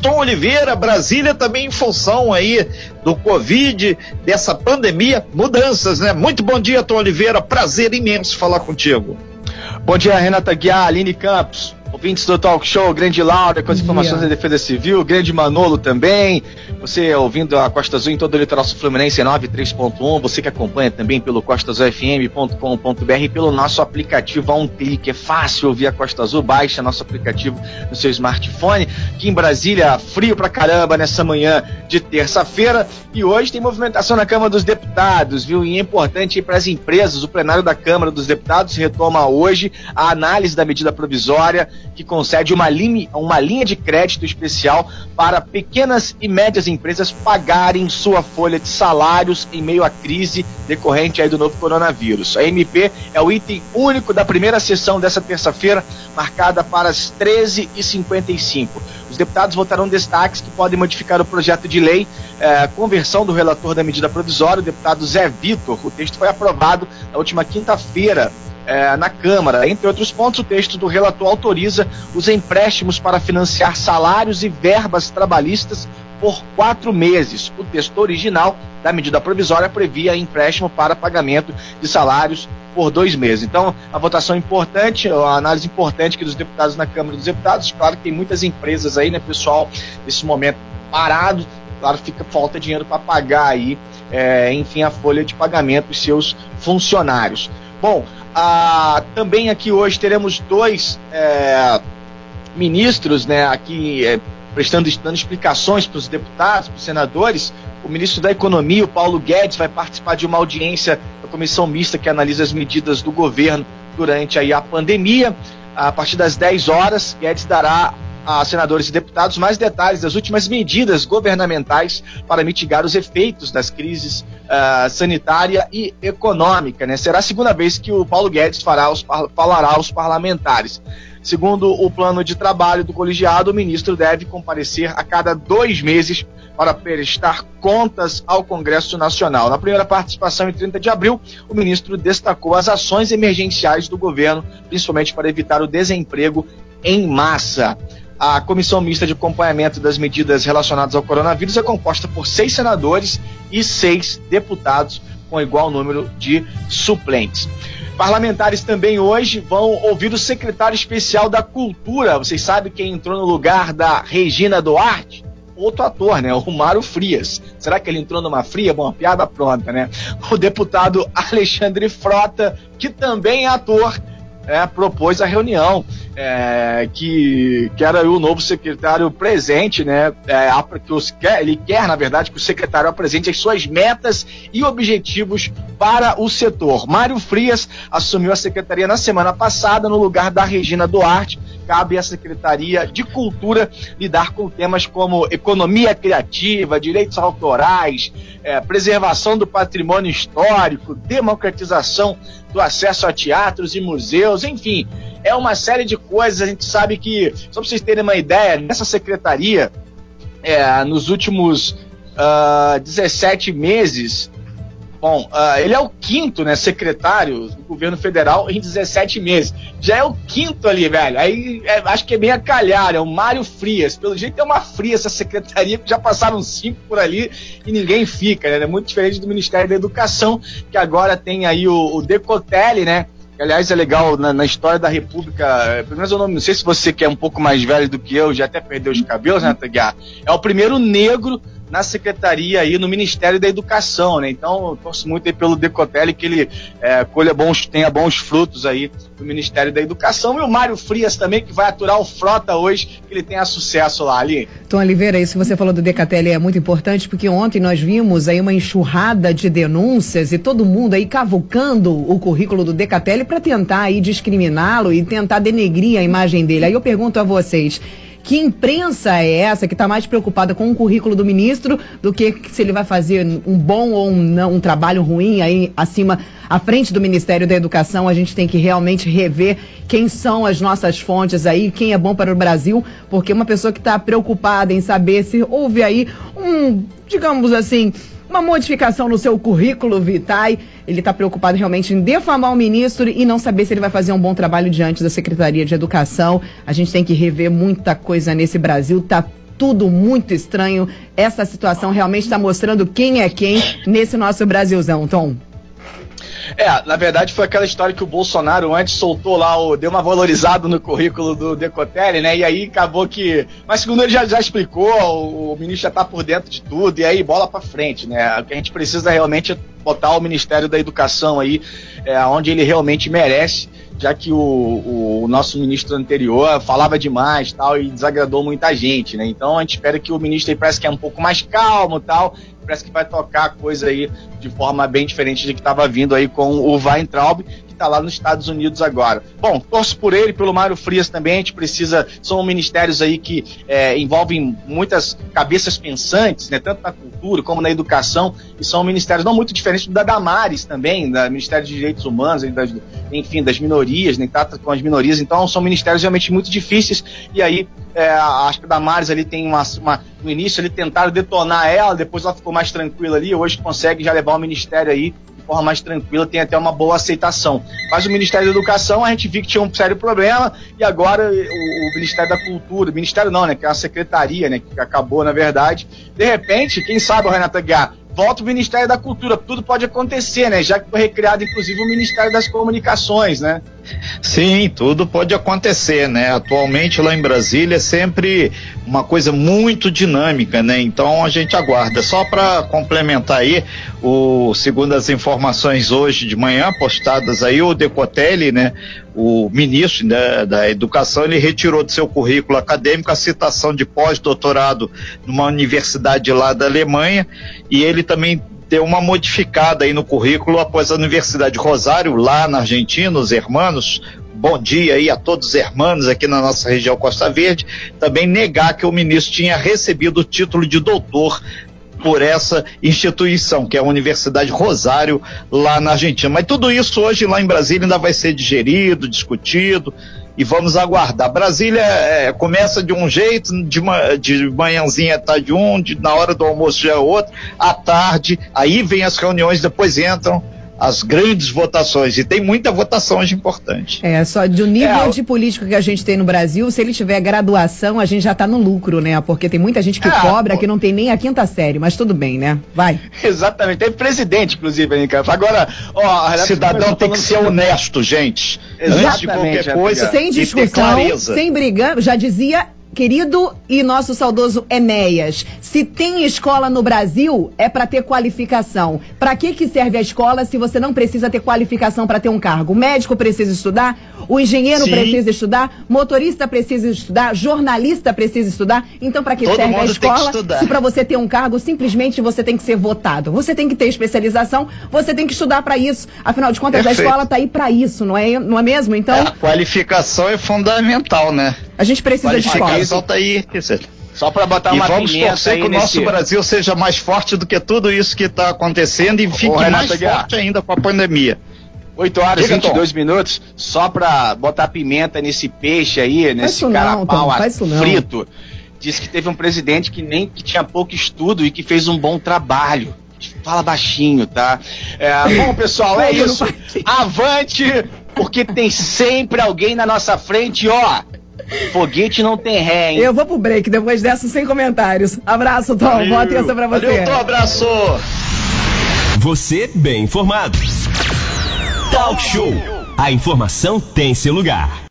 Tom Oliveira, Brasília também em função aí do Covid, dessa pandemia, mudanças, né? Muito bom dia, Tom Oliveira, prazer imenso falar contigo. Bom dia, Renata Guiar, Aline Campos. Ouvintes do Talk Show, grande Laura com as informações da Defesa Civil, grande Manolo também. Você ouvindo a Costa Azul em todo o litoral fluminense 93.1, você que acompanha também pelo costasufm.com.br e pelo nosso aplicativo a um clique. É fácil ouvir a Costa Azul, baixa nosso aplicativo no seu smartphone. Aqui em Brasília, frio pra caramba nessa manhã de terça-feira e hoje tem movimentação na Câmara dos Deputados, viu? E é importante para as empresas, o plenário da Câmara dos Deputados retoma hoje a análise da medida provisória que concede uma, lim, uma linha de crédito especial para pequenas e médias empresas pagarem sua folha de salários em meio à crise decorrente aí do novo coronavírus. A MP é o item único da primeira sessão dessa terça-feira, marcada para as 13h55. Os deputados votarão destaques que podem modificar o projeto de lei, eh, conversão do relator da medida provisória, o deputado Zé Vitor. O texto foi aprovado na última quinta-feira é, na Câmara. Entre outros pontos, o texto do relator autoriza os empréstimos para financiar salários e verbas trabalhistas por quatro meses. O texto original da medida provisória previa empréstimo para pagamento de salários por dois meses. Então, a votação importante, a análise importante aqui dos deputados na Câmara dos Deputados. Claro que tem muitas empresas aí, né, pessoal, nesse momento parado. Claro, fica falta dinheiro para pagar aí, é, enfim, a folha de pagamento dos seus funcionários. Bom, também aqui hoje teremos dois é, ministros, né, aqui é, prestando dando explicações para os deputados, para os senadores. O ministro da Economia, o Paulo Guedes, vai participar de uma audiência da comissão mista que analisa as medidas do governo durante aí a pandemia. A partir das 10 horas, Guedes dará a senadores e deputados mais detalhes das últimas medidas governamentais para mitigar os efeitos das crises uh, sanitária e econômica. Né? Será a segunda vez que o Paulo Guedes fará aos, falará aos parlamentares. Segundo o plano de trabalho do colegiado, o ministro deve comparecer a cada dois meses para prestar contas ao Congresso Nacional. Na primeira participação, em 30 de abril, o ministro destacou as ações emergenciais do governo, principalmente para evitar o desemprego em massa. A comissão mista de acompanhamento das medidas relacionadas ao coronavírus é composta por seis senadores e seis deputados, com igual número de suplentes. Parlamentares também hoje vão ouvir o secretário especial da Cultura. Vocês sabem quem entrou no lugar da Regina Duarte? Outro ator, né? O Mário Frias. Será que ele entrou numa fria? Bom, piada pronta, né? O deputado Alexandre Frota, que também é ator, é, propôs a reunião é, que, que era o novo secretário presente, né? É, que os, ele quer, na verdade, que o secretário apresente as suas metas e objetivos para o setor. Mário Frias assumiu a secretaria na semana passada no lugar da Regina Duarte. Cabe à Secretaria de Cultura lidar com temas como economia criativa, direitos autorais, é, preservação do patrimônio histórico, democratização do acesso a teatros e museus, enfim, é uma série de coisas. A gente sabe que, só para vocês terem uma ideia, nessa secretaria, é, nos últimos uh, ah, 17 meses, Bom, uh, ele é o quinto, né, secretário do governo federal em 17 meses. Já é o quinto ali, velho. Aí é, acho que é bem a calhar, é o Mário Frias. Pelo jeito é uma fria essa secretaria, já passaram cinco por ali e ninguém fica, né? É muito diferente do Ministério da Educação, que agora tem aí o, o Decotelli, né? Aliás, é legal na, na, história da República. É, pelo menos eu não, não sei se você que é um pouco mais velho do que eu, já até perdeu os cabelos, né, Taguiar? É o primeiro negro na secretaria aí no Ministério da Educação, né? Então, torço muito aí pelo Decotelli que ele é, colha bons, tenha bons frutos aí no Ministério da Educação e o Mário Frias também que vai aturar o Frota hoje, que ele tenha sucesso lá ali. Tom Oliveira, isso que você falou do Decotelli é muito importante porque ontem nós vimos aí uma enxurrada de denúncias e todo mundo aí cavucando o currículo do Decatelli para tentar aí discriminá-lo e tentar denegrir a imagem dele. Aí eu pergunto a vocês, que imprensa é essa que está mais preocupada com o currículo do ministro do que se ele vai fazer um bom ou um, não, um trabalho ruim aí acima, à frente do Ministério da Educação? A gente tem que realmente rever quem são as nossas fontes aí, quem é bom para o Brasil, porque uma pessoa que está preocupada em saber se houve aí um, digamos assim, uma modificação no seu currículo vitae. Ele está preocupado realmente em defamar o ministro e não saber se ele vai fazer um bom trabalho diante da Secretaria de Educação. A gente tem que rever muita coisa nesse Brasil. Tá tudo muito estranho. Essa situação realmente está mostrando quem é quem nesse nosso Brasilzão, Tom. É, na verdade foi aquela história que o Bolsonaro antes soltou lá, o, deu uma valorizada no currículo do Decotelli, né? E aí acabou que. Mas segundo ele já, já explicou, o, o ministro já tá por dentro de tudo, e aí bola para frente, né? O que a gente precisa realmente é botar o Ministério da Educação aí, é, onde ele realmente merece já que o, o, nosso ministro anterior falava demais tal e desagradou muita gente, né? Então a gente espera que o ministro aí parece que é um pouco mais calmo tal parece que vai tocar a coisa aí de forma bem diferente de que estava vindo aí com o Weintraub, que está lá nos Estados Unidos agora. Bom, torço por ele, pelo Mário Frias também, a gente precisa, são ministérios aí que é, envolvem muitas cabeças pensantes, né, tanto na cultura como na educação, e são ministérios não muito diferentes do da Damares também, da Ministério de Direitos Humanos, das, enfim, das minorias, né, trata com as minorias, então são ministérios realmente muito difíceis, e aí é, acho que a Damares ali tem uma, uma no início ele tentaram detonar ela, depois ela ficou mais tranquila ali, hoje consegue já levar o ministério aí de forma mais tranquila, tem até uma boa aceitação. Mas o Ministério da Educação, a gente viu que tinha um sério problema, e agora o, o Ministério da Cultura, Ministério não, né, que é a secretaria, né, que acabou na verdade, de repente, quem sabe, o Renata Guiar, volta o Ministério da Cultura. Tudo pode acontecer, né? Já que foi recriado, inclusive, o Ministério das Comunicações, né? Sim, tudo pode acontecer, né? Atualmente lá em Brasília é sempre uma coisa muito dinâmica, né? Então a gente aguarda. Só para complementar aí, o segundo as informações hoje de manhã postadas aí, o Decotelli, né? O ministro da, da Educação, ele retirou do seu currículo acadêmico a citação de pós-doutorado numa universidade lá da Alemanha e ele também deu uma modificada aí no currículo após a Universidade Rosário, lá na Argentina, os hermanos, bom dia aí a todos os hermanos aqui na nossa região Costa Verde, também negar que o ministro tinha recebido o título de doutor por essa instituição, que é a Universidade Rosário, lá na Argentina. Mas tudo isso hoje lá em Brasília ainda vai ser digerido, discutido, e vamos aguardar. Brasília é, começa de um jeito, de, de manhãzinha tá de um, de, na hora do almoço já é outro, à tarde, aí vem as reuniões, depois entram as grandes votações. E tem muita votação hoje importante. É, só do nível é, de político que a gente tem no Brasil, se ele tiver graduação, a gente já está no lucro, né? Porque tem muita gente que é, cobra pô. que não tem nem a quinta série, mas tudo bem, né? Vai. Exatamente. Tem presidente, inclusive, aí, cara. Agora, ó, cidadão tem que ser honesto, gente. Exatamente, Antes de qualquer coisa. Sem discussão, sem brigar, já dizia querido e nosso saudoso Enéas, se tem escola no Brasil, é para ter qualificação. Para que, que serve a escola se você não precisa ter qualificação para ter um cargo? O médico precisa estudar, o engenheiro Sim. precisa estudar, motorista precisa estudar, jornalista precisa estudar. Então, para que Todo serve a escola? Se para você ter um cargo, simplesmente você tem que ser votado. Você tem que ter especialização, você tem que estudar para isso. Afinal de contas, Perfeito. a escola está aí para isso, não é, não é mesmo? Então, é, a qualificação é fundamental, né? A gente precisa de escola. Solta aí, só para botar e uma vamos torcer que o nosso Brasil seja mais forte do que tudo isso que está acontecendo e fique mais forte ainda com a pandemia. 8 horas e 22 Tom. minutos, só para botar pimenta nesse peixe aí, nesse carapau frito. Disse que teve um presidente que nem que tinha pouco estudo e que fez um bom trabalho. Fala baixinho, tá? É, bom, pessoal, é isso. Avante, porque tem sempre alguém na nossa frente, ó. Foguete não tem ré, hein? Eu vou pro break depois dessa sem comentários. Abraço, Tom. Valeu. Boa atenção pra você. Valeu, Tom. Abraço. Você bem informado. Talk Show. A informação tem seu lugar.